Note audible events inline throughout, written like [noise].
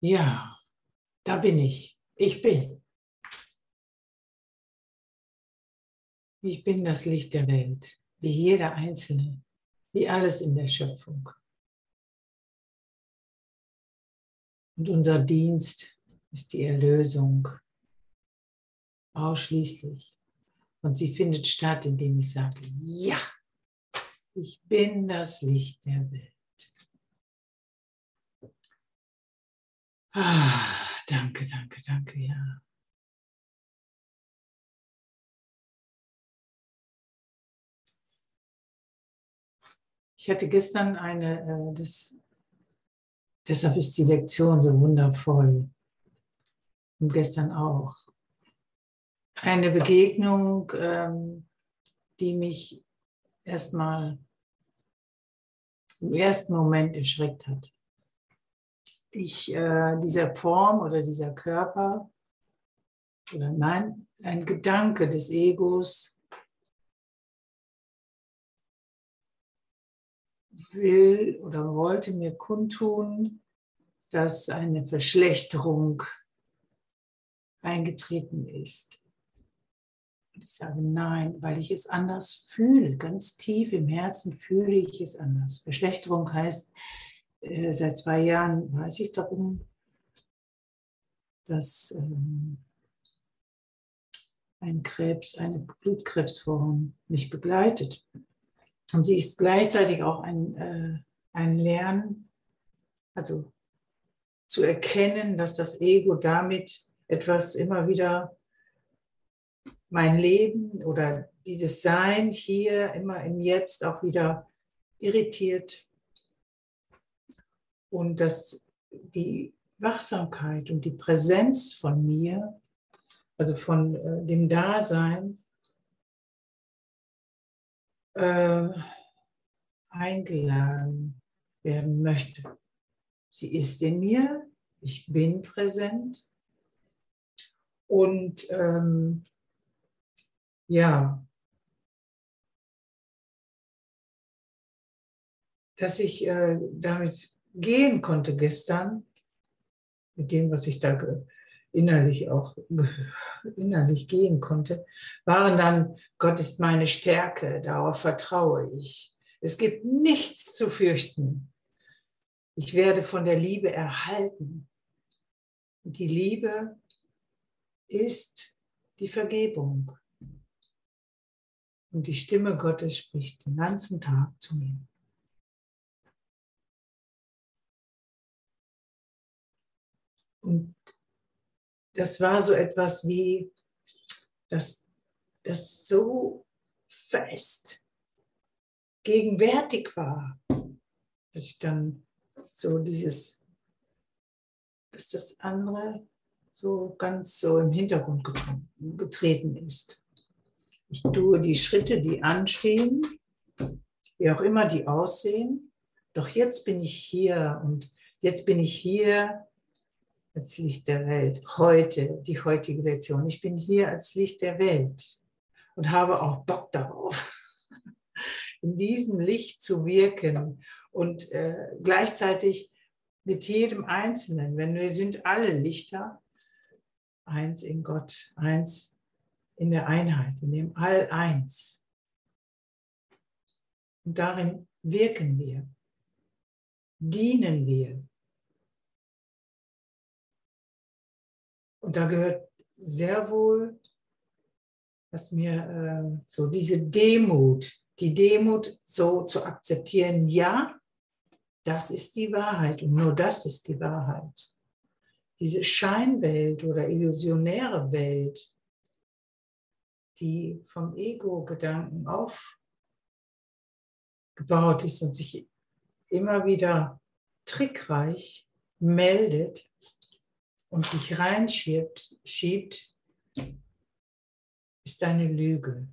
Ja, da bin ich. Ich bin. Ich bin das Licht der Welt, wie jeder Einzelne, wie alles in der Schöpfung. Und unser Dienst ist die Erlösung ausschließlich. Und sie findet statt, indem ich sage, ja, ich bin das Licht der Welt. Ah, danke, danke, danke, ja. Ich hatte gestern eine, äh, das, deshalb ist die Lektion so wundervoll. Und gestern auch. Eine Begegnung, ähm, die mich erstmal im ersten Moment erschreckt hat. Ich, äh, dieser Form oder dieser Körper, oder nein, ein Gedanke des Egos will oder wollte mir kundtun, dass eine Verschlechterung eingetreten ist. Und ich sage nein, weil ich es anders fühle. Ganz tief im Herzen fühle ich es anders. Verschlechterung heißt, äh, seit zwei Jahren weiß ich darum, dass ähm, ein Krebs, eine Blutkrebsform mich begleitet. Und sie ist gleichzeitig auch ein, äh, ein Lernen, also zu erkennen, dass das Ego damit etwas immer wieder mein Leben oder dieses Sein hier immer im Jetzt auch wieder irritiert und dass die Wachsamkeit und die Präsenz von mir, also von äh, dem Dasein, äh, eingeladen werden möchte. Sie ist in mir, ich bin präsent und ähm, ja, dass ich äh, damit gehen konnte gestern, mit dem, was ich da innerlich auch innerlich gehen konnte, waren dann, Gott ist meine Stärke, darauf vertraue ich. Es gibt nichts zu fürchten. Ich werde von der Liebe erhalten. Die Liebe ist die Vergebung. Und die Stimme Gottes spricht den ganzen Tag zu mir. Und das war so etwas wie, das, das so fest gegenwärtig war, dass ich dann so dieses, dass das andere so ganz so im Hintergrund getreten ist. Ich tue die Schritte, die anstehen, wie auch immer die aussehen, doch jetzt bin ich hier und jetzt bin ich hier als Licht der Welt. Heute, die heutige Lektion. Ich bin hier als Licht der Welt und habe auch Bock darauf, [laughs] in diesem Licht zu wirken und äh, gleichzeitig mit jedem Einzelnen, wenn wir sind alle Lichter, eins in Gott, eins in der Einheit, in dem All eins. Und darin wirken wir, dienen wir, Und da gehört sehr wohl, dass mir äh, so diese Demut, die Demut so zu akzeptieren, ja, das ist die Wahrheit und nur das ist die Wahrheit. Diese Scheinwelt oder illusionäre Welt, die vom Ego-Gedanken aufgebaut ist und sich immer wieder trickreich meldet, und sich reinschiebt, schiebt, ist eine Lüge.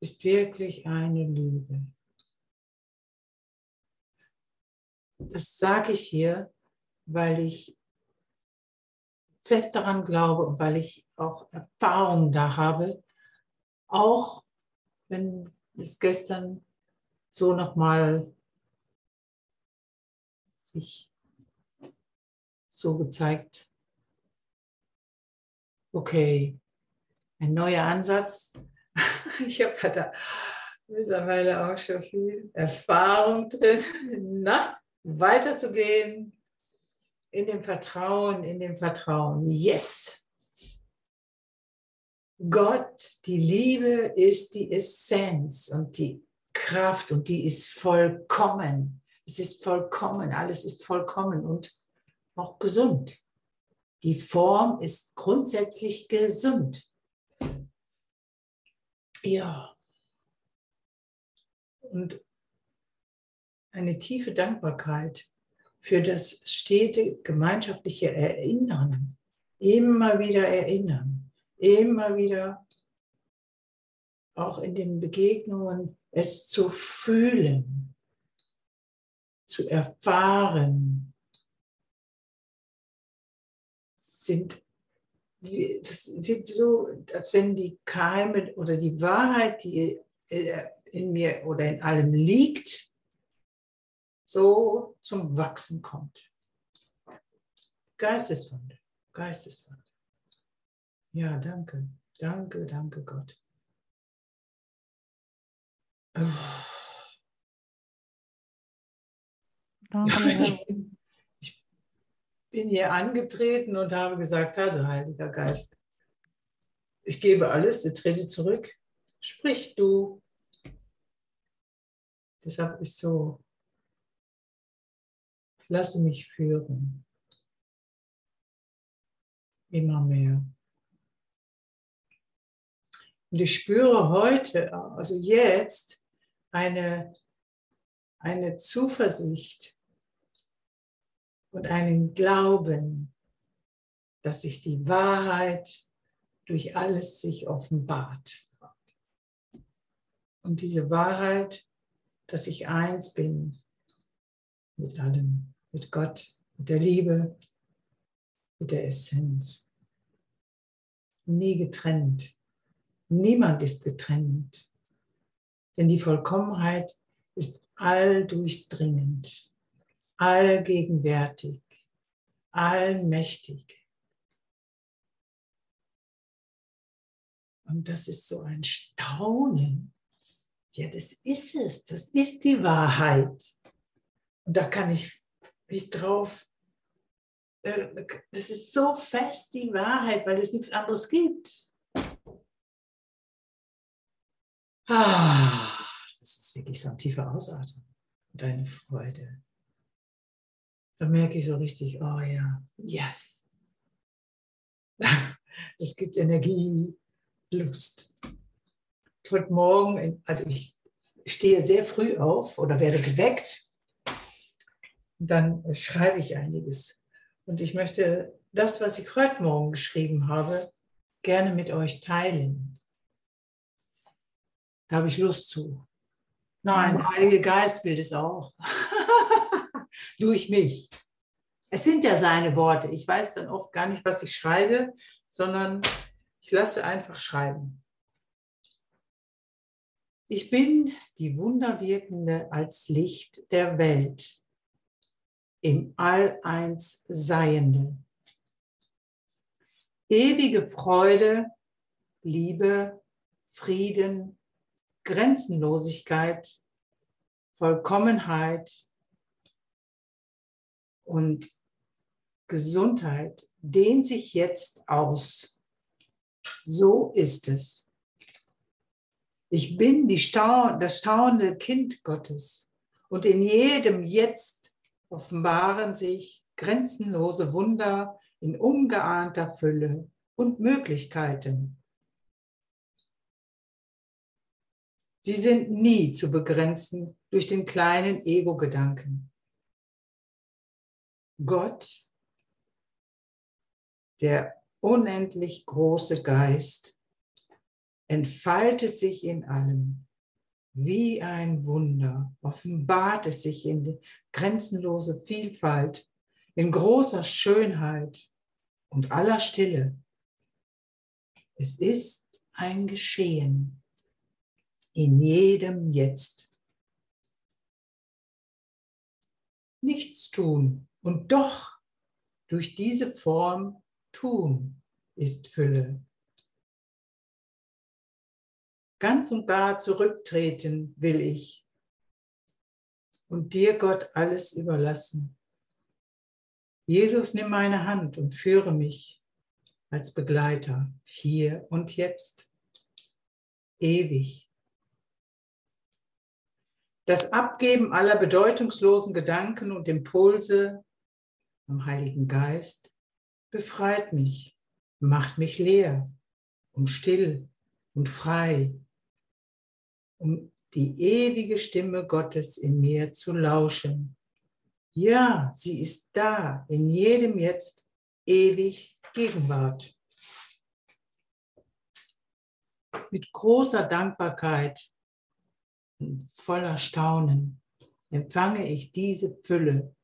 Ist wirklich eine Lüge. Das sage ich hier, weil ich fest daran glaube und weil ich auch Erfahrungen da habe, auch wenn es gestern so nochmal sich so gezeigt, okay, ein neuer Ansatz. [laughs] Ich habe da mittlerweile auch schon viel Erfahrung drin, na, weiterzugehen in dem Vertrauen, in dem Vertrauen. Yes! Gott, die Liebe ist die Essenz und die Kraft und die ist vollkommen. Es ist vollkommen, alles ist vollkommen und auch gesund. Die Form ist grundsätzlich gesund. Ja. Und eine tiefe Dankbarkeit für das stete gemeinschaftliche Erinnern. Immer wieder erinnern. Immer wieder auch in den Begegnungen es zu fühlen, zu erfahren, sind, das so, als wenn die Keime oder die Wahrheit, die äh, in mir oder in allem liegt, so zum Wachsen kommt. Geisteswunder, Geisteswunder. Ja, danke, danke, danke Gott. Danke. Ich bin hier angetreten und habe gesagt, also Heiliger Geist, ich gebe alles, ich trete zurück, sprich du. Deshalb ist so, ich lasse mich führen. Immer mehr. Und ich spüre heute, also jetzt, eine, eine Zuversicht und einen Glauben, dass sich die Wahrheit durch alles sich offenbart. Und diese Wahrheit, dass ich eins bin mit allem, mit Gott, mit der Liebe, mit der Essenz. Nie getrennt. Niemand ist getrennt. Denn die Vollkommenheit ist alldurchdringend, allgegenwärtig, allmächtig. Und das ist so ein Staunen. Ja, das ist es. Das ist die Wahrheit. Und da kann ich mich drauf. Äh, das ist so fest die Wahrheit, weil es nichts anderes gibt. Ah, das ist wirklich so ein tiefer Ausatmen und eine Freude. Da merke ich so richtig, oh ja, yes. [laughs] Das gibt Energie, Lust. Heute Morgen, also ich stehe sehr früh auf oder werde geweckt. Dann schreibe ich einiges. Und ich möchte das, was ich heute Morgen geschrieben habe, gerne mit euch teilen. Da habe ich Lust zu. Nein, der Heilige Geist will es auch. [laughs] Durch mich. Es sind ja seine Worte. Ich weiß dann oft gar nicht, was ich schreibe, sondern ich lasse einfach schreiben. Ich bin die Wunderwirkende als Licht der Welt, im All-Eins Seiende. Ewige Freude, Liebe, Frieden, Grenzenlosigkeit, Vollkommenheit und Gesundheit dehnt sich jetzt aus. So ist es. Ich bin Stau das staunende Kind Gottes und in jedem Jetzt offenbaren sich grenzenlose Wunder in ungeahnter Fülle und Möglichkeiten. Sie sind nie zu begrenzen durch den kleinen Ego-Gedanken. Gott, der unendlich große Geist, entfaltet sich in allem. Wie ein Wunder offenbart es sich in grenzenlose Vielfalt, in großer Schönheit und aller Stille. Es ist ein Geschehen in jedem Jetzt. nichts tun und doch durch diese Form tun ist Fülle. Ganz und gar zurücktreten will ich und dir, Gott, alles überlassen. Jesus, nimm meine Hand und führe mich als Begleiter hier und jetzt, ewig. Das Abgeben aller bedeutungslosen Gedanken und Impulse am Heiligen Geist befreit mich, macht mich leer und still und frei um die ewige Stimme Gottes in mir zu lauschen. Ja, sie ist da, in jedem Jetzt ewig Gegenwart. Mit großer Dankbarkeit und voller Staunen empfange ich diese Fülle,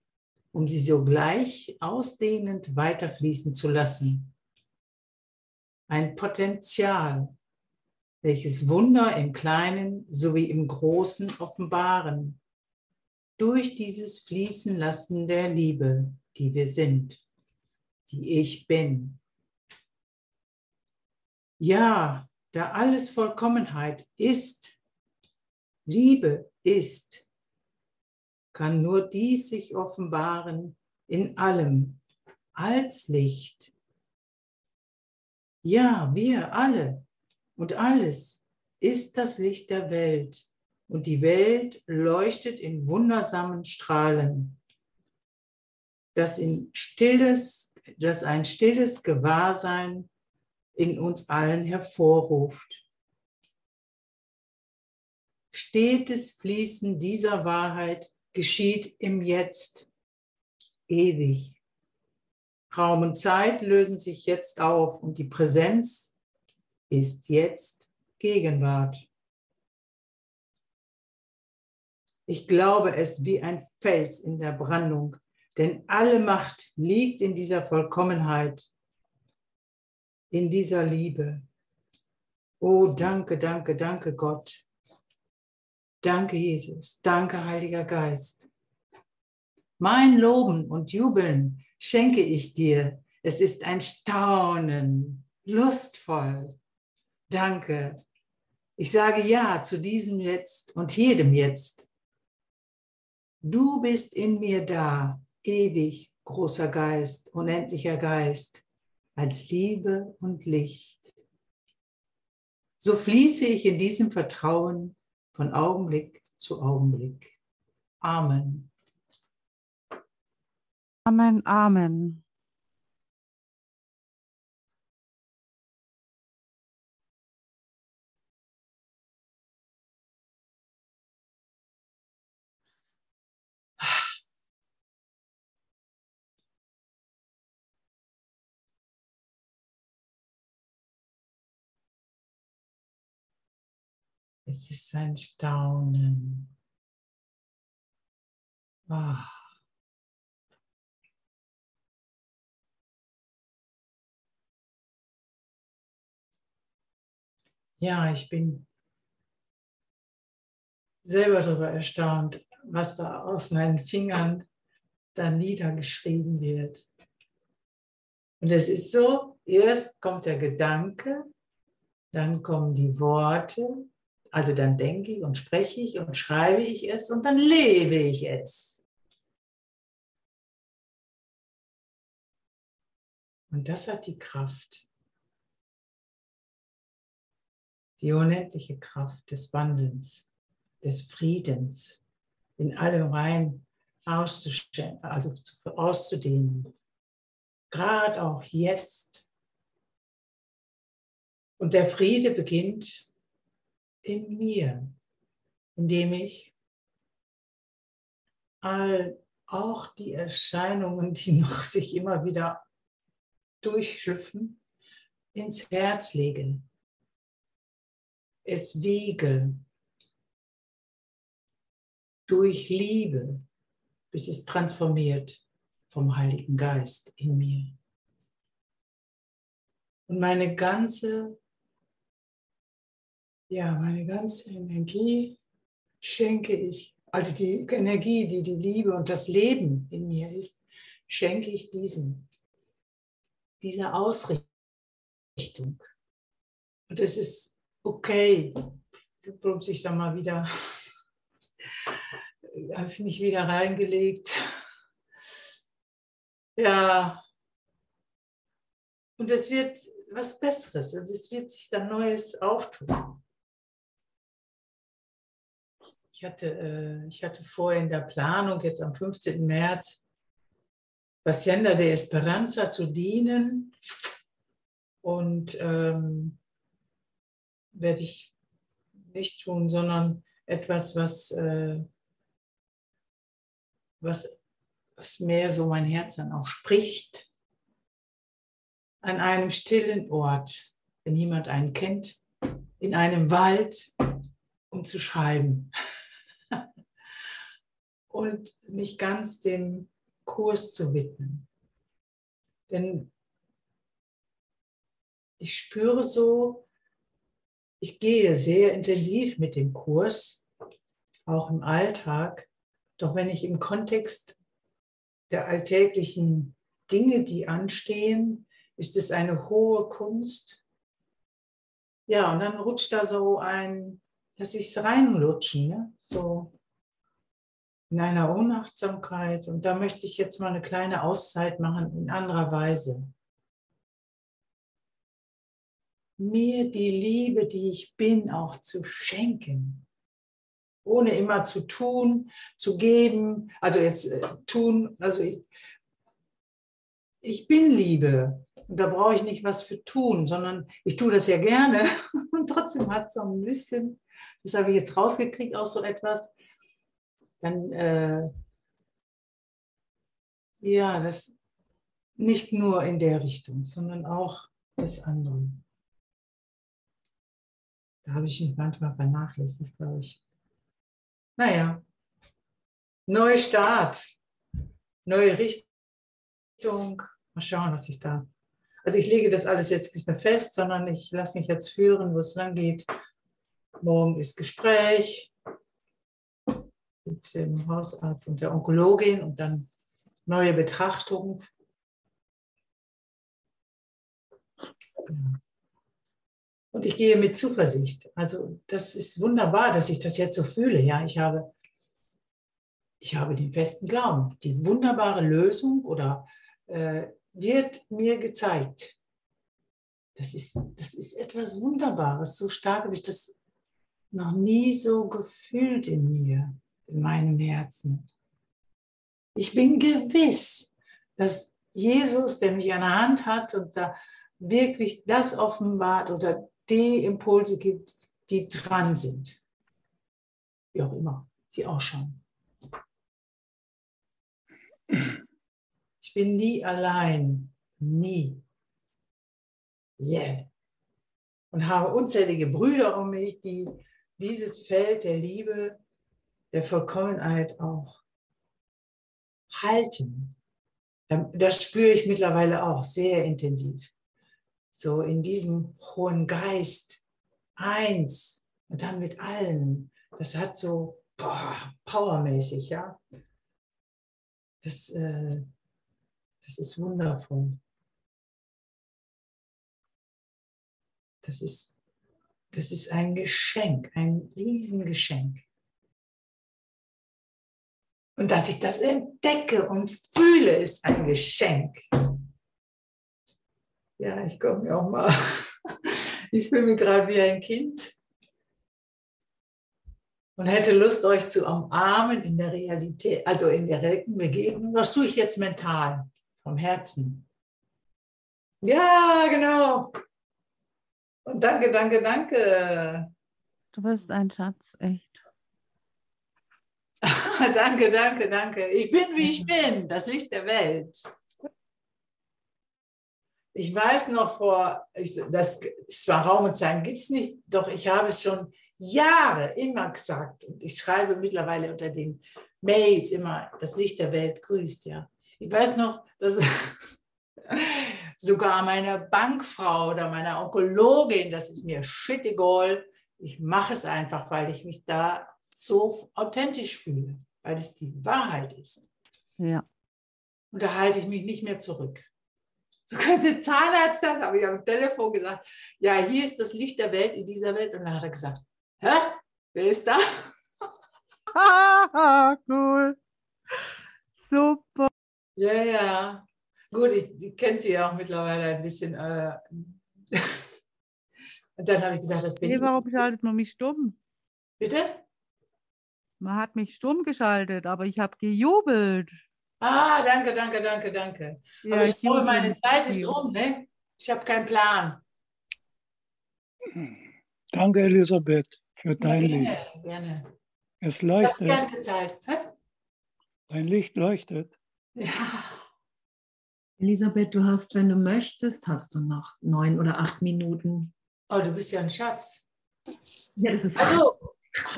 um sie sogleich ausdehnend weiterfließen zu lassen. Ein Potenzial, welches Wunder im Kleinen sowie im Großen offenbaren, durch dieses Fließen lassen der Liebe, die wir sind, die ich bin. Ja, da alles Vollkommenheit ist, Liebe ist, kann nur dies sich offenbaren in allem als Licht. Ja, wir alle und alles ist das Licht der Welt. Und die Welt leuchtet in wundersamen Strahlen, das, in stilles, das ein stilles Gewahrsein in uns allen hervorruft. Stetes Fließen dieser Wahrheit geschieht im Jetzt, ewig. Raum und Zeit lösen sich jetzt auf und die Präsenz ist jetzt Gegenwart. Ich glaube es wie ein Fels in der Brandung, denn alle Macht liegt in dieser Vollkommenheit, in dieser Liebe. Oh, danke, danke, danke Gott. Danke Jesus, danke Heiliger Geist. Mein Loben und Jubeln schenke ich dir. Es ist ein Staunen, lustvoll, Danke. Ich sage Ja zu diesem Jetzt und jedem Jetzt. Du bist in mir da, ewig, großer Geist, unendlicher Geist, als Liebe und Licht. So fließe ich in diesem Vertrauen von Augenblick zu Augenblick. Amen. Amen, Amen. Es ist ein Staunen. Oh. Ja, ich bin selber darüber erstaunt, was da aus meinen Fingern da niedergeschrieben wird. Und es ist so, erst kommt der Gedanke, dann kommen die Worte, also dann denke ich und spreche ich und schreibe ich es und dann lebe ich es. Und das hat die Kraft, die unendliche Kraft des Wandelns, des Friedens, in allem rein also auszudehnen. Gerade auch jetzt. Und der Friede beginnt in mir, indem ich all auch die Erscheinungen, die [laughs] noch sich immer wieder durchschlüpfen, ins Herz lege, es wiege durch Liebe, bis es transformiert vom Heiligen Geist in mir. Und meine ganze ja, meine ganze Energie schenke ich also die Energie, die die Liebe und das Leben in mir ist, schenke ich diesen, dieser Ausrichtung. Und es ist okay, plumps ich da mal wieder, [laughs] habe ich mich wieder reingelegt. [laughs] Ja, und es wird was Besseres, also es wird sich dann Neues auftun. Ich hatte, äh, ich hatte vorher in der Planung, jetzt am 15. März, Hacienda de Esperanza zu dienen. Und ähm, werde ich nicht tun, sondern etwas, was, äh, was, was mehr so mein Herz dann auch spricht. An einem stillen Ort, wenn jemand einen kennt, in einem Wald, um zu schreiben. Und mich ganz dem Kurs zu widmen. Denn ich spüre so, ich gehe sehr intensiv mit dem Kurs, auch im Alltag. Doch wenn ich im Kontext der alltäglichen Dinge, die anstehen, ist es eine hohe Kunst. Ja, und dann rutscht da so ein, dass ich es reinlutschen, ne? so in einer Unachtsamkeit. Und da möchte ich jetzt mal eine kleine Auszeit machen in anderer Weise. mir die Liebe, die ich bin, auch zu schenken. Ohne immer zu tun, zu geben, also jetzt äh, tun, also ich, ich bin Liebe. Und da brauche ich nicht was für tun, sondern ich tue das ja gerne. [laughs] Und trotzdem hat es so ein bisschen, das habe ich jetzt rausgekriegt, auch so etwas. Dann, äh, ja, das nicht nur in der Richtung, sondern auch des anderen. Da habe ich mich manchmal vernachlässigt, glaube ich. Naja, Neustart, neue Richtung. Mal schauen, was ich da. Also ich lege das alles jetzt nicht mehr fest, sondern ich lasse mich jetzt führen, wo es lang geht. Morgen ist Gespräch mit dem Hausarzt und der Onkologin und dann neue Betrachtung. Ja. Und ich gehe mit Zuversicht. Also das ist wunderbar, dass ich das jetzt so fühle. Ja, ich habe, ich habe den festen Glauben. Die wunderbare Lösung oder äh, wird mir gezeigt. Das ist, das ist etwas Wunderbares. So stark habe ich das noch nie so gefühlt in mir, in meinem Herzen. Ich bin gewiss, dass Jesus, der mich an der Hand hat und da wirklich das offenbart oder die Impulse gibt, die dran sind. Wie auch immer sie ausschauen. Ich bin nie allein, nie. Yeah. Und habe unzählige Brüder um mich, die dieses Feld der Liebe, der Vollkommenheit auch halten. Das spüre ich mittlerweile auch sehr intensiv so in diesem hohen Geist eins und dann mit allen. Das hat so boah, powermäßig, ja. Das, äh, das ist wundervoll. Das ist, das ist ein Geschenk, ein Riesengeschenk. Und dass ich das entdecke und fühle, ist ein Geschenk ja, ich komme mir auch mal, [laughs] ich fühle mich gerade wie ein Kind und hätte Lust, euch zu umarmen in der Realität, also in der direkten Begegnung. Was tue ich jetzt mental, vom Herzen? Ja, genau. Und danke, danke, danke. Du bist ein Schatz, echt. [laughs] danke, danke, danke. Ich bin, wie ich bin, das Licht der Welt. Ich weiß noch vor, ich, das zwar Raum und Zeit gibt es nicht, doch ich habe es schon Jahre immer gesagt. Und ich schreibe mittlerweile unter den Mails immer, das Licht der Welt grüßt, ja. Ich weiß noch, dass [laughs] sogar meiner Bankfrau oder meiner Onkologin, das ist mir shit egal, ich mache es einfach, weil ich mich da so authentisch fühle, weil es die Wahrheit ist. Ja. Und da halte ich mich nicht mehr zurück. So könnte Zahnarzt das, habe ich am Telefon gesagt, ja, hier ist das Licht der Welt in dieser Welt. Und dann hat er gesagt, hä, wer ist da? Ah, [laughs] cool. Super. Ja, ja. Gut, ich, ich kenne sie ja auch mittlerweile ein bisschen. Äh, [laughs] und dann habe ich gesagt, das bin Nee, ich. warum schaltet man mich stumm? Bitte? Man hat mich stumm geschaltet, aber ich habe gejubelt. Ah, danke, danke, danke, danke. Ja, Aber ich glaube, jubel meine Zeit ist um, ne? Ich habe keinen Plan. Danke, Elisabeth, für Ja, dein Licht. gerne, gerne. Es Das leuchtet, gern geteilt. Hä? dein Licht leuchtet. Ja. Elisabeth, du hast, wenn du möchtest, hast du noch neun oder acht Minuten. Oh, du bist ja ein Schatz. Ja, das ist Also,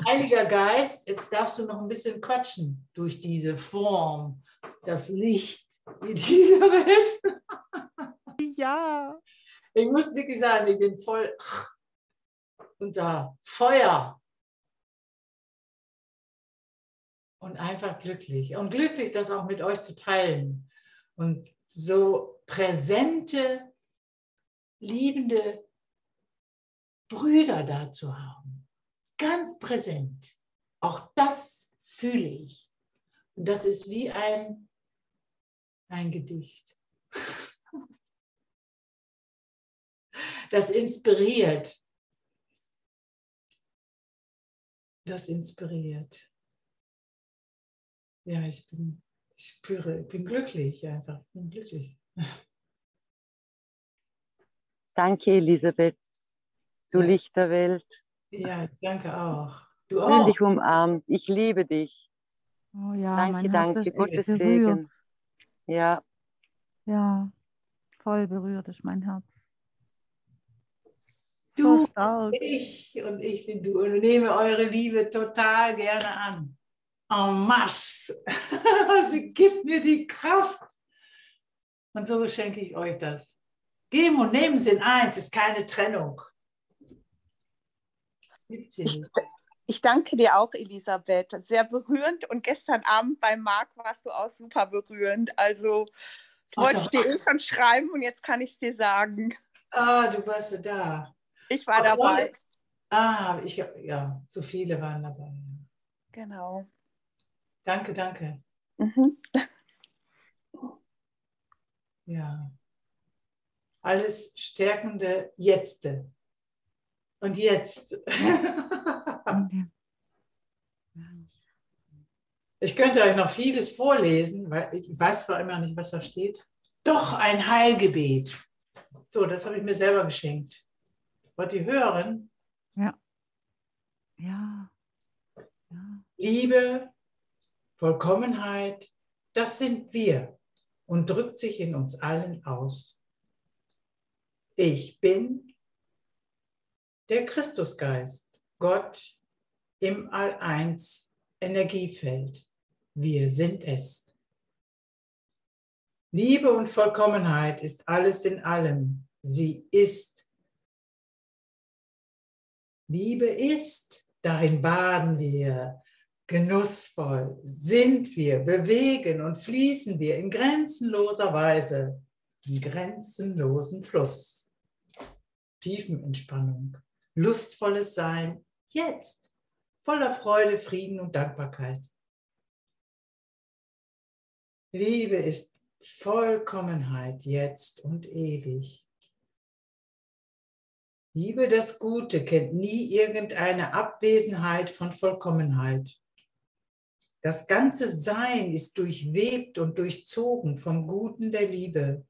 Heiliger Geist, jetzt darfst du noch ein bisschen quatschen durch diese Form, das Licht in [laughs] dieser Welt. Ja. Ich muss wirklich sagen, ich bin voll unter Feuer. Und einfach glücklich. Und glücklich, das auch mit euch zu teilen. Und so präsente, liebende Brüder da zu haben. Ganz präsent. Auch das fühle ich. Und das ist wie ein, ein Gedicht. [laughs] Das inspiriert. Das inspiriert. Ja, ich bin, ich spüre, ich bin glücklich einfach. Ich bin glücklich. Danke, Elisabeth. Du Ja. Licht der Welt. Ja, danke auch. Du Fühl auch. dich umarmt. Ich liebe dich. Oh ja, danke, mein Herz danke. ist Gottes. Segen. Ja, Ja, voll berührt ist mein Herz. Du bist ich und ich bin du und nehme eure Liebe total gerne an. En masse. [laughs] Sie gibt mir die Kraft. Und so schenke ich euch das. Geben und nehmen sind eins, ist keine Trennung. Nicht. Ich danke dir auch, Elisabeth. Sehr berührend. Und gestern Abend bei Marc warst du auch super berührend. Also, das wollte ich dir eh schon schreiben und jetzt kann ich es dir sagen. Ah, du warst da. Ich war Ach, dabei. Ah, ich, ja, so viele waren dabei. Genau. Danke, danke. Mhm. Ja. Alles stärkende Jetzte. Und jetzt. [laughs] Ich könnte euch noch vieles vorlesen, weil ich weiß zwar immer nicht, was da steht. Doch ein Heilgebet. So, das habe ich mir selber geschenkt. Wollt ihr hören? Ja. Ja. Ja. Liebe, Vollkommenheit, das sind wir und drückt sich in uns allen aus. Ich bin der Christusgeist, Gott im All-Eins Energiefeld. Wir sind es. Liebe und Vollkommenheit ist alles in allem. Sie ist. Liebe ist, darin baden wir, genussvoll sind wir, bewegen und fließen wir in grenzenloser Weise, in grenzenlosen Fluss. Tiefenentspannung, lustvolles Sein, jetzt, voller Freude, Frieden und Dankbarkeit. Liebe ist Vollkommenheit jetzt und ewig. Liebe das Gute kennt nie irgendeine Abwesenheit von Vollkommenheit. Das ganze Sein ist durchwebt und durchzogen vom Guten der Liebe.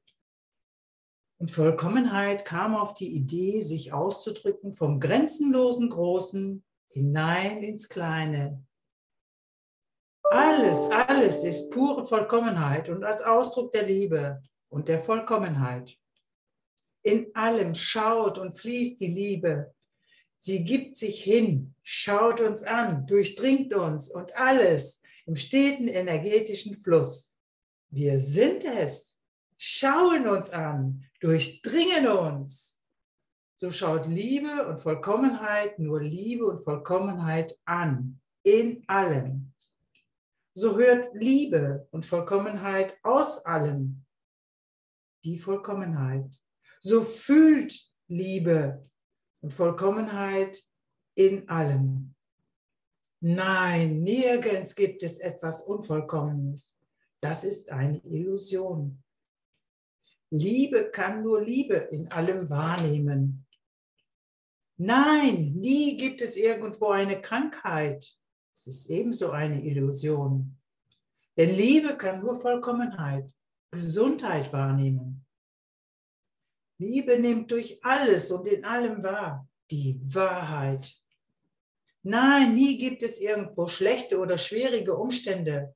Und Vollkommenheit kam auf die Idee, sich auszudrücken vom grenzenlosen Großen hinein ins Kleine. Alles, alles ist pure Vollkommenheit und als Ausdruck der Liebe und der Vollkommenheit. In allem schaut und fließt die Liebe. Sie gibt sich hin, schaut uns an, durchdringt uns und alles im steten energetischen Fluss. Wir sind es, schauen uns an, durchdringen uns. So schaut Liebe und Vollkommenheit nur Liebe und Vollkommenheit an, in allem. So hört Liebe und Vollkommenheit aus allem. Die Vollkommenheit. So fühlt Liebe und Vollkommenheit in allem. Nein, nirgends gibt es etwas Unvollkommenes. Das ist eine Illusion. Liebe kann nur Liebe in allem wahrnehmen. Nein, nie gibt es irgendwo eine Krankheit. Es ist ebenso eine Illusion. Denn Liebe kann nur Vollkommenheit, Gesundheit wahrnehmen. Liebe nimmt durch alles und in allem wahr die Wahrheit. Nein, nie gibt es irgendwo schlechte oder schwierige Umstände.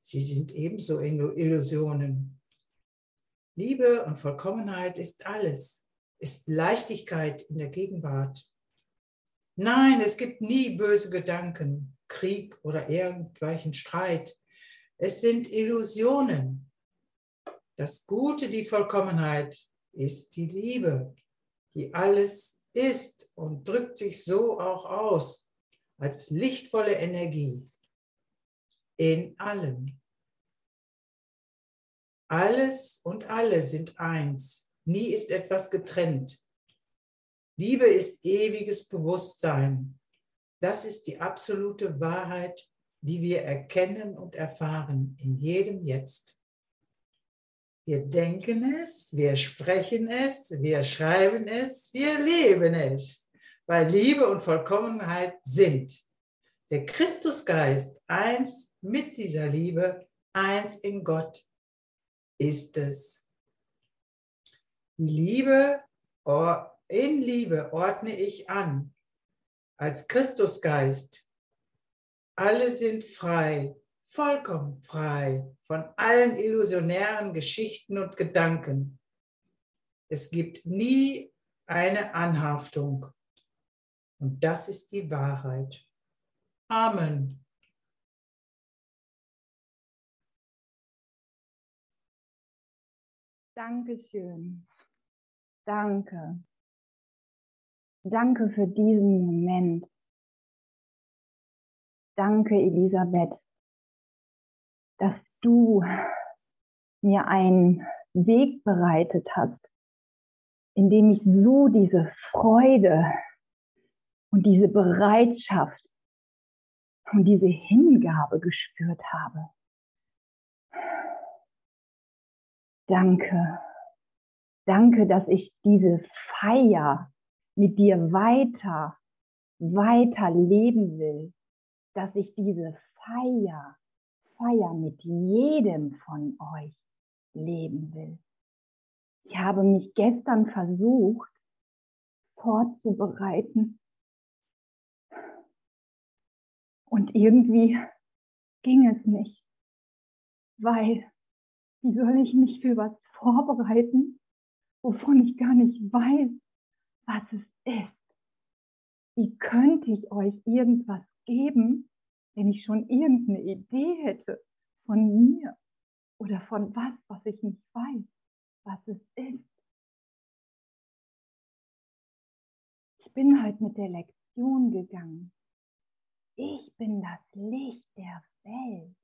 Sie sind ebenso Illusionen. Liebe und Vollkommenheit ist alles, ist Leichtigkeit in der Gegenwart. Nein, es gibt nie böse Gedanken, Krieg oder irgendwelchen Streit. Es sind Illusionen. Das Gute, die Vollkommenheit ist die Liebe, die alles ist und drückt sich so auch aus als lichtvolle Energie in allem. Alles und alle sind eins. Nie ist etwas getrennt. Liebe ist ewiges Bewusstsein. Das ist die absolute Wahrheit, die wir erkennen und erfahren in jedem Jetzt. Wir denken es, wir sprechen es, wir schreiben es, wir leben es, weil Liebe und Vollkommenheit sind. Der Christusgeist, eins mit dieser Liebe, eins in Gott, ist es. Liebe, in Liebe ordne ich an, als Christusgeist. Alle sind frei, vollkommen frei von allen illusionären Geschichten und Gedanken. Es gibt nie eine Anhaftung. Und das ist die Wahrheit. Amen. Dankeschön. Danke. Danke für diesen Moment. Danke, Elisabeth, dass du mir einen Weg bereitet hast, in dem ich so diese Freude und diese Bereitschaft und diese Hingabe gespürt habe. Danke. Danke, dass ich diese Feier mit dir weiter, weiter leben will. Dass ich diese Feier, Feier mit jedem von euch leben will. Ich habe mich gestern versucht, vorzubereiten. Und irgendwie ging es nicht, weil wie soll ich mich für was vorbereiten, wovon ich gar nicht weiß, was es ist? Wie könnte ich euch irgendwas geben, wenn ich schon irgendeine Idee hätte von mir oder von was, was ich nicht weiß, was es ist? Ich bin halt mit der Lektion gegangen. Ich bin das Licht der Welt.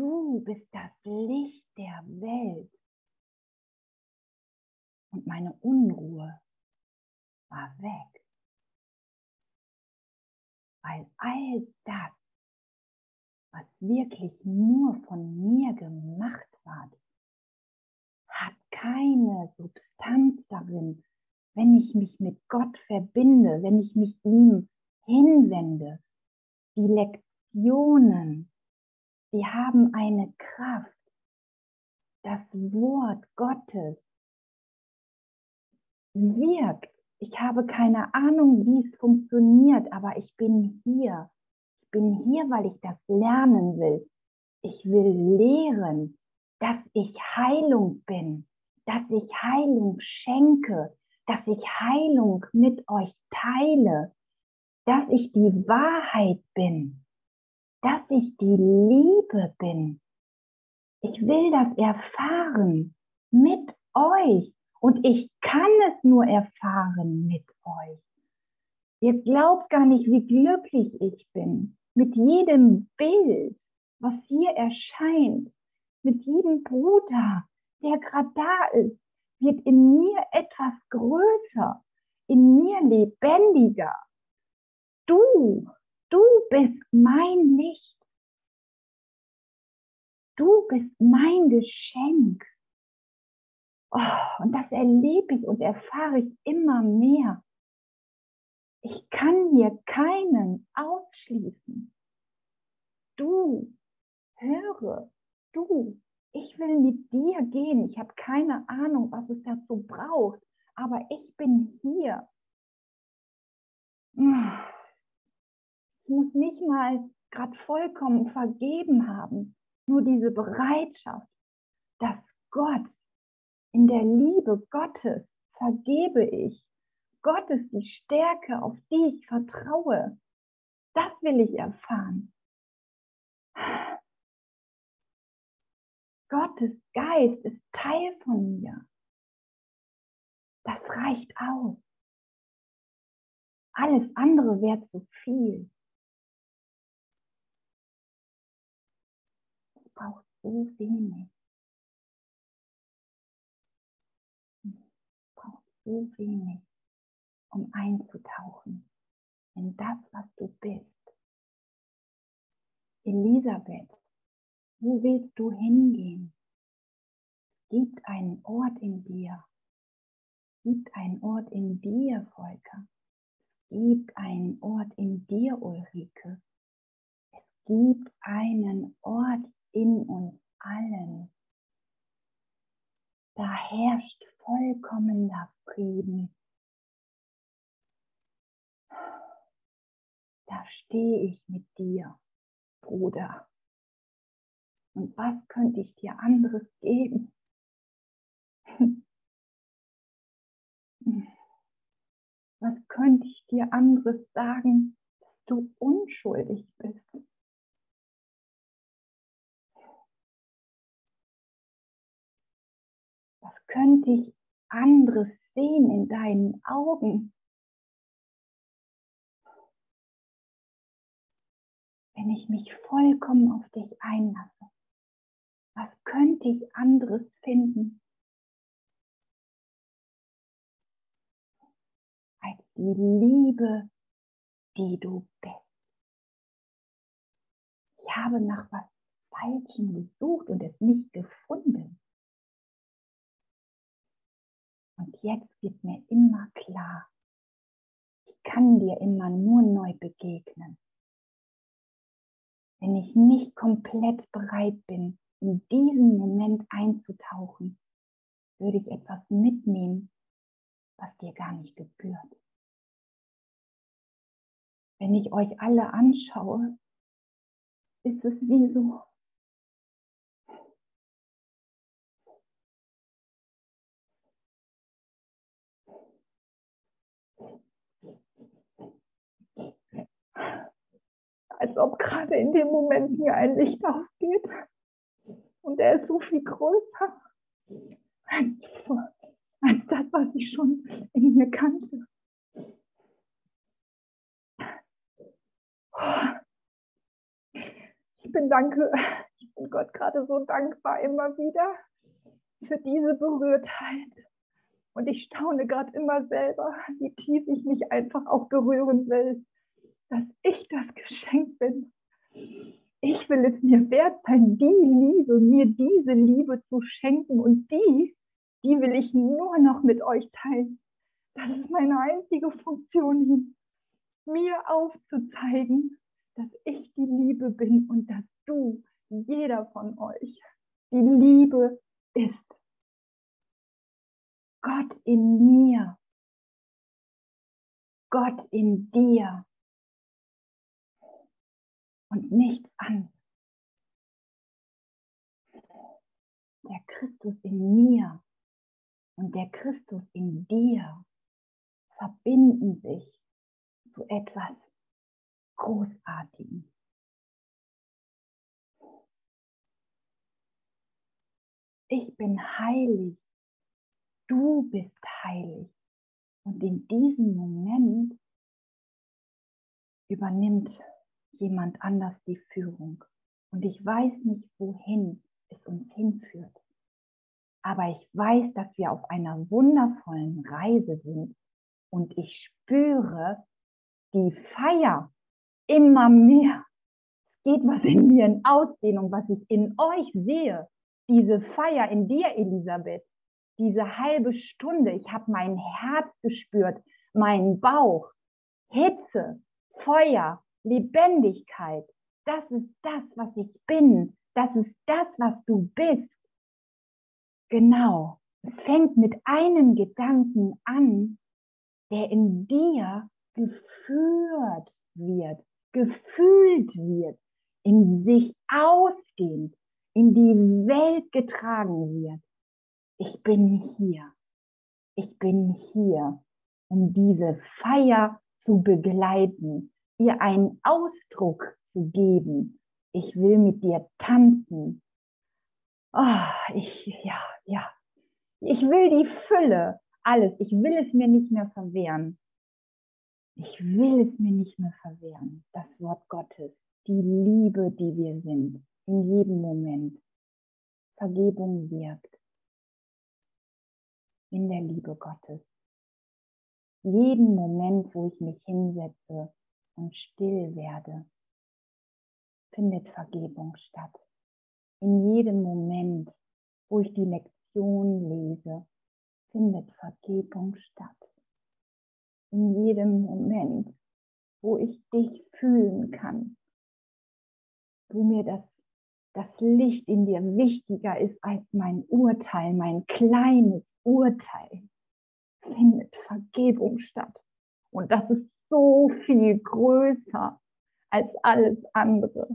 Du bist das Licht der Welt. Und meine Unruhe war weg. Weil all das, was wirklich nur von mir gemacht war, hat keine Substanz darin, wenn ich mich mit Gott verbinde, wenn ich mich ihm hinwende. Die Lektionen, Sie haben eine Kraft. Das Wort Gottes wirkt. Ich habe keine Ahnung, wie es funktioniert, aber ich bin hier. Ich bin hier, weil ich das lernen will. Ich will lehren, dass ich Heilung bin, dass ich Heilung schenke, dass ich Heilung mit euch teile, dass ich die Wahrheit bin dass ich die Liebe bin. Ich will das erfahren mit euch und ich kann es nur erfahren mit euch. Ihr glaubt gar nicht, wie glücklich ich bin. Mit jedem Bild, was hier erscheint, mit jedem Bruder, der gerade da ist, wird in mir etwas größer, in mir lebendiger. Du, du bist mein Licht. Du bist mein Geschenk. Oh, und das erlebe ich und erfahre ich immer mehr. Ich kann hier keinen ausschließen. Du, höre, du, ich will mit dir gehen. Ich habe keine Ahnung, was es dazu braucht, aber ich bin hier. Ich muss nicht mal gerade vollkommen vergeben haben, nur diese Bereitschaft, dass Gott in der Liebe Gottes vergebe ich. Gott ist die Stärke, auf die ich vertraue. Das will ich erfahren. Gottes Geist ist Teil von mir. Das reicht aus. Alles andere wäre zu viel. So wenig. Du brauchst so wenig, um einzutauchen in das, was du bist. Elisabeth, wo willst du hingehen? Gibt einen Ort in dir. Gibt einen Ort in dir, Volker. Gibt einen Ort in dir, Ulrike. Es gibt einen Ort in uns allen. Da herrscht vollkommener Frieden. Da stehe ich mit dir, Bruder. Und was könnte ich dir anderes geben? [laughs] Was könnte ich dir anderes sagen, dass du unschuldig bist? Könnte ich anderes sehen in deinen Augen? Wenn ich mich vollkommen auf dich einlasse, was könnte ich anderes finden als die Liebe, die du bist? Ich habe nach was Falschem gesucht und es nicht gefunden. Und jetzt wird mir immer klar, ich kann dir immer nur neu begegnen. Wenn ich nicht komplett bereit bin, in diesen Moment einzutauchen, würde ich etwas mitnehmen, was dir gar nicht gebührt. Wenn ich euch alle anschaue, ist es wie so, als ob gerade in dem Moment mir ein Licht aufgeht. Und er ist so viel größer als, als das, was ich schon in mir kannte. Ich bin danke, ich bin Gott gerade so dankbar immer wieder für diese Berührtheit. Und ich staune gerade immer selber, wie tief ich mich einfach auch berühren will dass ich das Geschenk bin. Ich will es mir wert sein, die Liebe, mir diese Liebe zu schenken und die, die will ich nur noch mit euch teilen. Das ist meine einzige Funktion hin, mir aufzuzeigen, dass ich die Liebe bin und dass du, jeder von euch, die Liebe ist. Gott in mir, Gott in dir und nichts an. Der Christus in mir und der Christus in dir verbinden sich zu etwas Großartigem. Ich bin heilig, du bist heilig. Und in diesem Moment übernimmt jemand anders die Führung. Und ich weiß nicht, wohin es uns hinführt. Aber ich weiß, dass wir auf einer wundervollen Reise sind. Und ich spüre die Feier immer mehr. Es geht was in mir in Ausdehnung, was ich in euch sehe. Diese Feier in dir, Elisabeth. Diese halbe Stunde. Ich habe mein Herz gespürt, meinen Bauch. Hitze, Feuer, Lebendigkeit. Das ist das, was ich bin. Das ist das, was du bist. Genau. Es fängt mit einem Gedanken an, der in dir geführt wird, gefühlt wird, in sich ausdehnt, in die Welt getragen wird. Ich bin hier. Ich bin hier, um diese Feier zu begleiten, ihr einen Ausdruck zu geben. Ich will mit dir tanzen. Oh, ich, ja, ja. Ich will die Fülle, alles. Ich will es mir nicht mehr verwehren. Ich will es mir nicht mehr verwehren. Das Wort Gottes, die Liebe, die wir sind, in jedem Moment. Vergebung wirkt. In der Liebe Gottes. Jeden Moment, wo ich mich hinsetze und still werde, findet Vergebung statt. In jedem Moment, wo ich die Lektion lese, findet Vergebung statt. In jedem Moment, wo ich dich fühlen kann, wo mir das, das Licht in dir wichtiger ist als mein Urteil, mein kleines Urteil, findet Vergebung statt. Und das ist so viel größer als alles andere.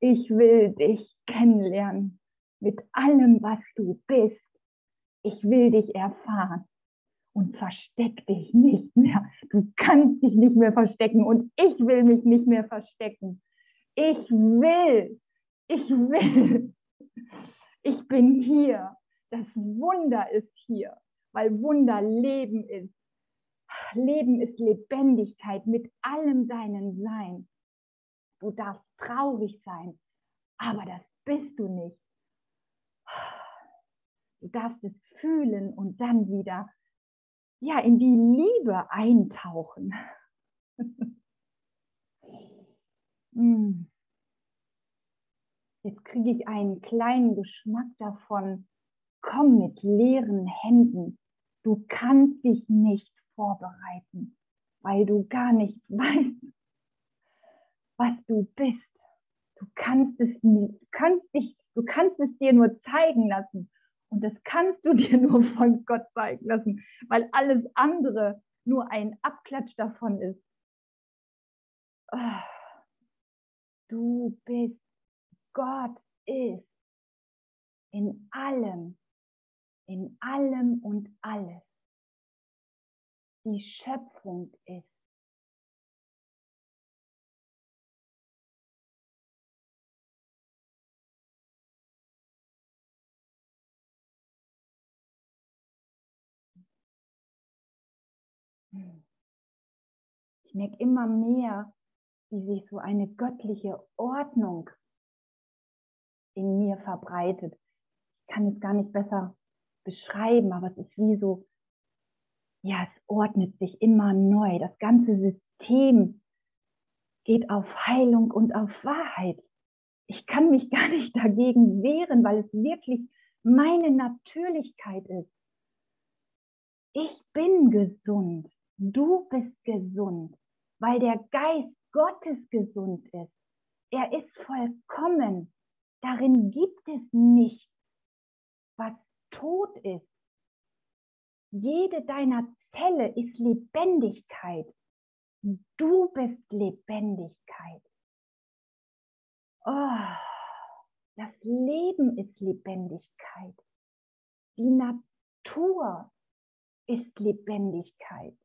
Ich will dich kennenlernen mit allem, was du bist. Ich will dich erfahren und versteck dich nicht mehr. Du kannst dich nicht mehr verstecken und ich will mich nicht mehr verstecken. Ich will, ich will. Ich bin hier. Das Wunder ist hier, weil Wunder Leben ist. Leben ist Lebendigkeit mit allem deinen Sein. Du darfst traurig sein, aber das bist du nicht. Du darfst es fühlen und dann wieder ja in die Liebe eintauchen. [laughs] Hm. Jetzt kriege ich einen kleinen Geschmack davon. Komm mit leeren Händen. Du kannst dich nicht vorbereiten, weil du gar nicht [laughs] weißt, was du bist. Du kannst es du kannst dich, du kannst es dir nur zeigen lassen. Und das kannst du [laughs] dir nur von Gott zeigen lassen, weil alles andere nur ein Abklatsch davon ist. Ah. Du bist, Gott ist in allem, in allem und alles. Die Schöpfung ist. Ich merke immer mehr, wie sich so eine göttliche Ordnung in mir verbreitet. Ich kann es gar nicht besser beschreiben, aber es ist wie so, ja, es ordnet sich immer neu. Das ganze System geht auf Heilung und auf Wahrheit. Ich kann mich [laughs] gar nicht dagegen wehren, weil es wirklich meine Natürlichkeit ist. Ich bin gesund. Du bist gesund, weil der Geist Gottes gesund ist. Er ist vollkommen. Darin gibt es nichts, was tot ist. Jede deiner Zelle ist Lebendigkeit. Du bist Lebendigkeit. Oh, das Leben ist Lebendigkeit. Die Natur ist Lebendigkeit.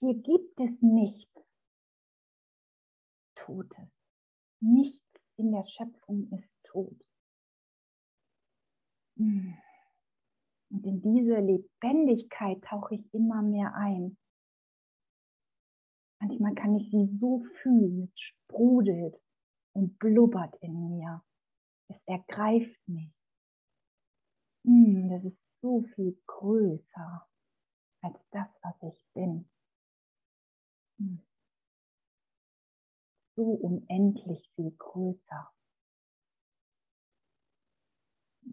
Hier gibt es nichts Totes. Nichts in der Schöpfung ist tot. Hm. Und in diese Lebendigkeit tauche ich immer mehr ein. Manchmal kann ich sie so fühlen, es sprudelt und blubbert in mir. Es ergreift mich. Hm, das ist so viel größer als das, was ich bin. Hm. So unendlich viel größer.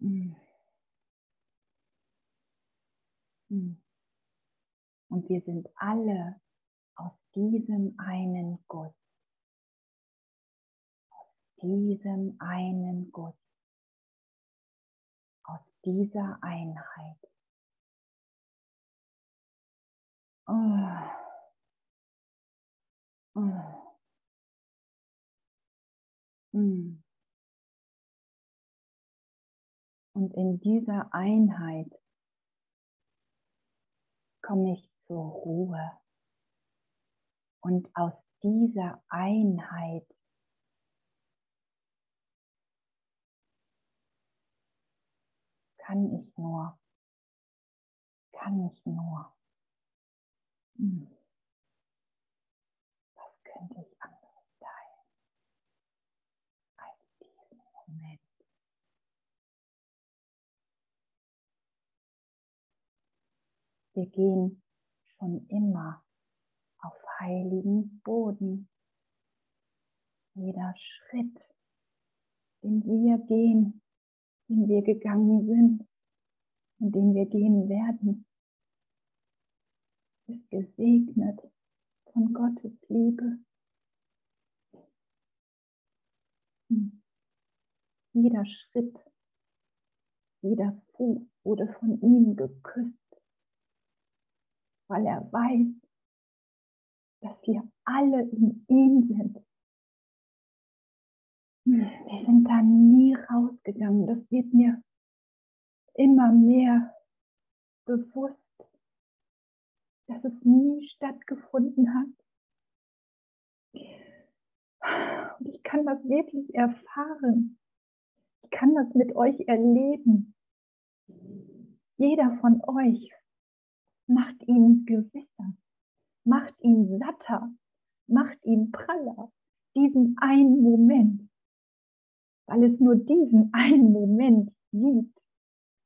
Hm. Hm. Und wir sind alle aus diesem einen Guss. Aus diesem einen Guss. Aus dieser Einheit. Oh. Oh. Und in dieser Einheit komme ich zur Ruhe. Und aus dieser Einheit kann ich nur, kann ich nur. Hm. Was könnte ich anderes teilen als diesen Moment? Wir gehen schon immer auf heiligen Boden. Jeder Schritt, den wir gehen, den wir gegangen sind und den wir gehen werden, ist gesegnet von Gottes Liebe. Hm. Jeder Schritt, jeder Fuß wurde von ihm geküsst weil er weiß, dass wir alle in ihm sind. Wir sind da nie rausgegangen. Das wird mir immer mehr bewusst, dass es nie stattgefunden hat. Und ich kann das wirklich erfahren. Ich kann das mit euch erleben. Jeder von euch macht ihn gewisser, macht ihn satter, macht ihn praller, diesen einen Moment, weil es nur diesen einen Moment gibt.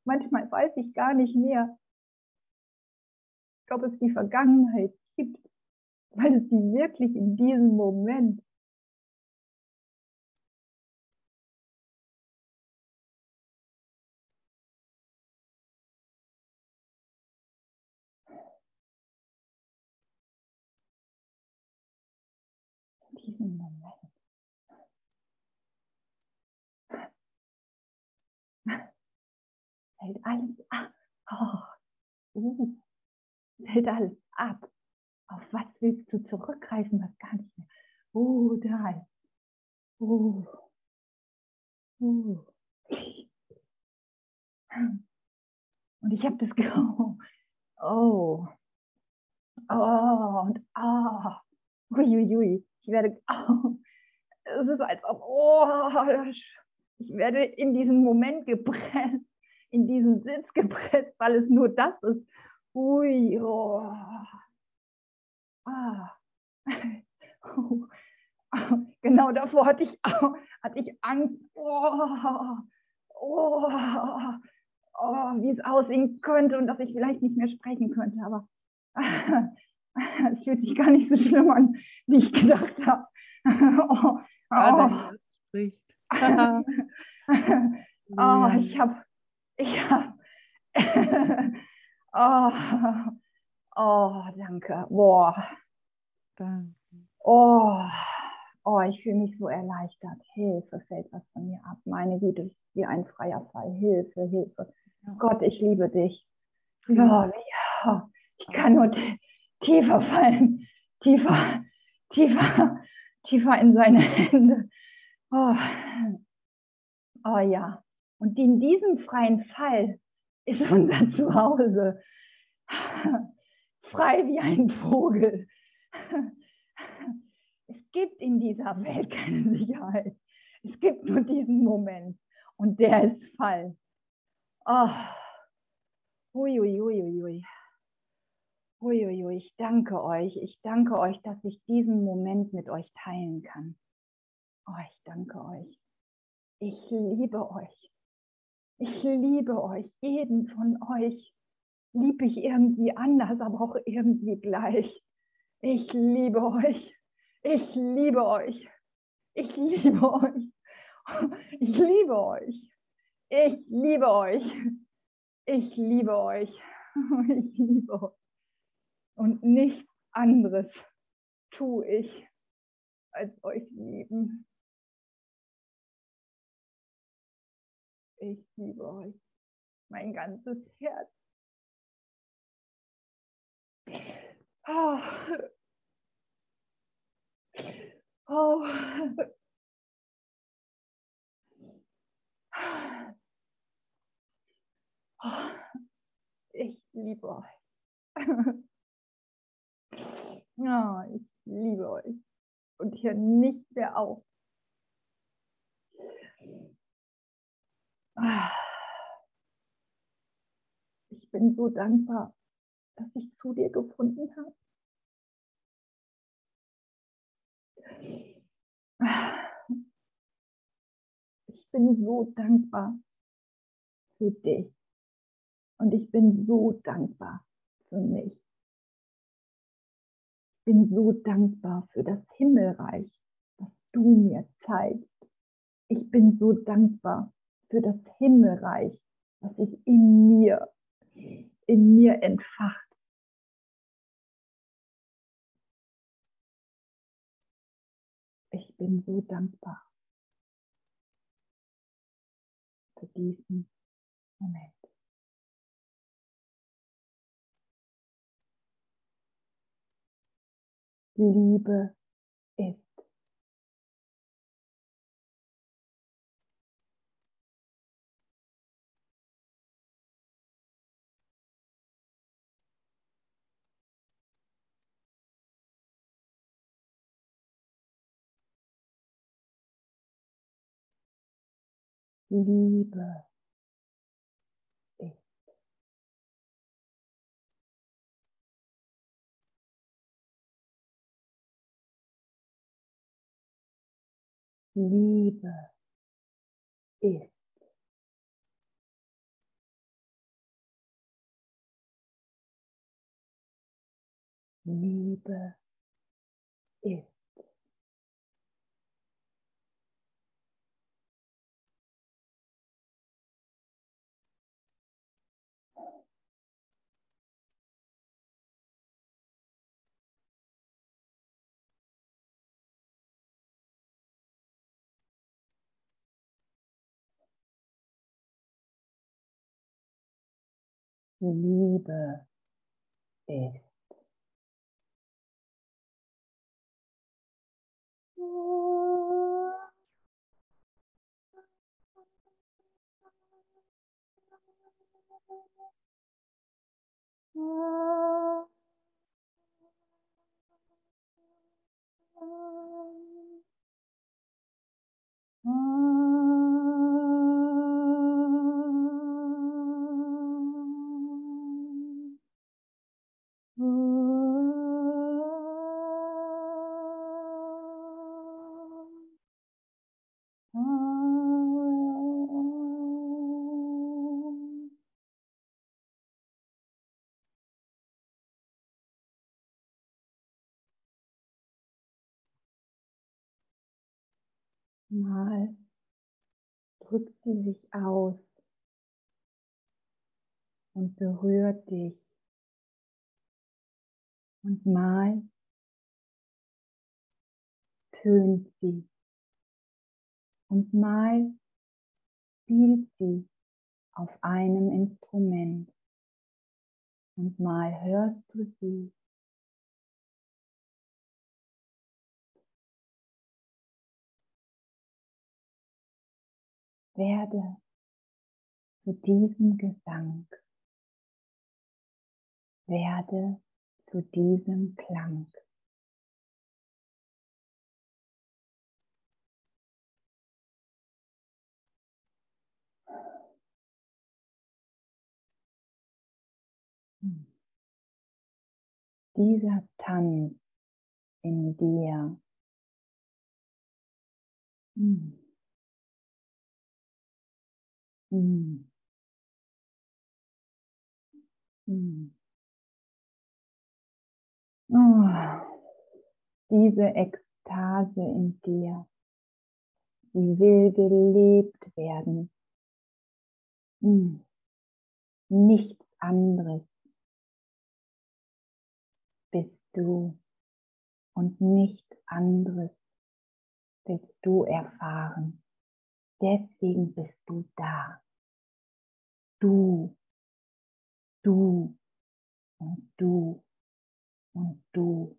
Manchmal weiß ich gar nicht mehr, ob es die Vergangenheit gibt, weil es die wirklich in diesem Moment diesen Moment. Fällt alles ab. Oh. Uh. Fällt alles ab. Auf was willst du zurückgreifen, was gar nicht mehr? Oh, da ist. Oh. Oh. Und ich habe das Gefühl, oh, oh, und oh, uiuiui, werde, [laughs] es ist als ob, oh, ich werde in diesen Moment gepresst, in diesen Sitz gepresst, weil es nur das ist. Ui, oh. Ah. [laughs] Genau davor hatte ich, hatte ich Angst, oh, oh, oh, wie es aussehen könnte und dass ich vielleicht nicht mehr sprechen könnte. Aber [laughs] es fühlt sich gar nicht so schlimm an, wie ich gedacht habe. [laughs] oh, oh. spricht. [laughs] oh, ich habe, ich habe, oh, oh, danke, boah. Danke. Oh, oh, ich fühle mich so erleichtert. Hilfe, fällt was von mir ab. Meine Güte, wie ein freier Fall. Hilfe, Hilfe. Gott, ich liebe dich. Ja, ja. Ich kann nur tiefer fallen, tiefer, tiefer, tiefer in seine Hände. Oh, oh ja. Und in diesem freien Fall ist unser Zuhause frei wie ein Vogel. Es gibt in dieser Welt keine Sicherheit. Es gibt nur diesen Moment und der ist Fall. Oh. Ui, ui, ui, ui. Uiuiui, ich danke euch. Ich danke euch, dass ich diesen Moment mit euch teilen kann. Oh, ich danke euch. Ich liebe euch. Ich liebe euch. Jeden von euch liebe ich irgendwie anders, aber auch irgendwie gleich. Ich liebe euch. Ich liebe euch. Ich liebe euch. Ich liebe euch. Ich liebe euch. Ich liebe euch. [laughs] Ich liebe euch. Und nichts anderes tue ich, als euch lieben. Ich liebe euch. Mein ganzes Herz. Oh. Oh. Oh. Ich liebe euch. [laughs] Ja, ich liebe euch. Und hier nicht mehr auf. Ich bin so dankbar, dass ich zu dir gefunden habe. Ich bin so dankbar für dich. Und ich bin so dankbar für mich. Bin so dankbar für das Himmelreich, das du mir zeigst. Ich bin so dankbar für das Himmelreich, was sich in mir, in mir entfacht. Ich bin so dankbar für diesen Moment. Liebe ist. Liebe Liebe ist. Liebe Liebe ist. Mal sie sich aus und berührt dich. Und mal tönt sie. Und mal spielt sie auf einem Instrument. Und mal hörst du sie werde zu diesem Gesang, werde zu diesem Klang. Hm. dieser Tanz in dir. Mm. Mm. Mm. Oh, diese Ekstase in dir, sie will gelebt werden. Mm. Nichts anderes bist du und nichts anderes willst du erfahren. Deswegen bist du da. Du, du und du und du.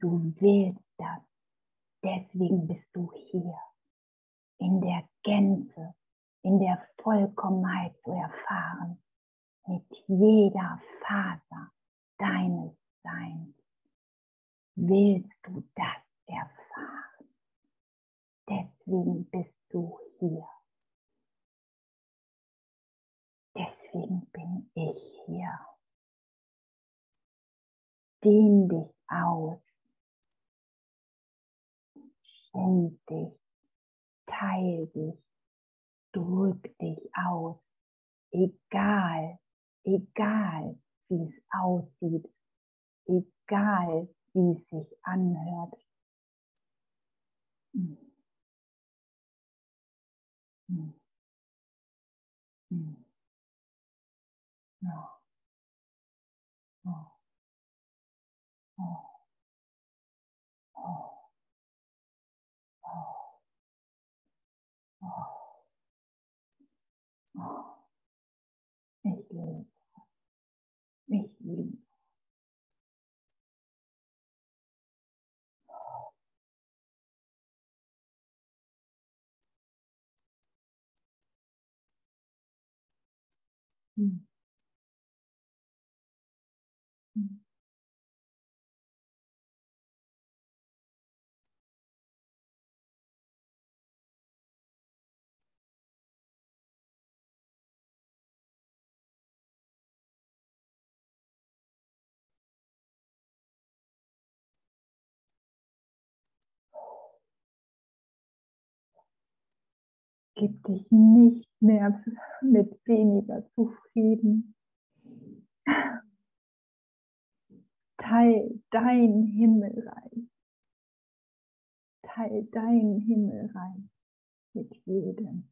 Du willst das. Deswegen bist du hier. In der Gänze, in der Vollkommenheit zu erfahren. Mit jeder Faser deines Seins. Willst du das erfahren? Deswegen bist du hier. Deswegen bin ich hier. Dehn dich aus. Schenk dich. Teil dich. Drück dich aus. Egal, egal, wie es aussieht. Egal, wie es sich anhört. Hm. Oh. Ich liebe. Ich liebe. Hm. Hm. Gib dich nicht mehr mit weniger zufrieden. Teil dein Himmelreich. Teil dein Himmelreich mit jedem.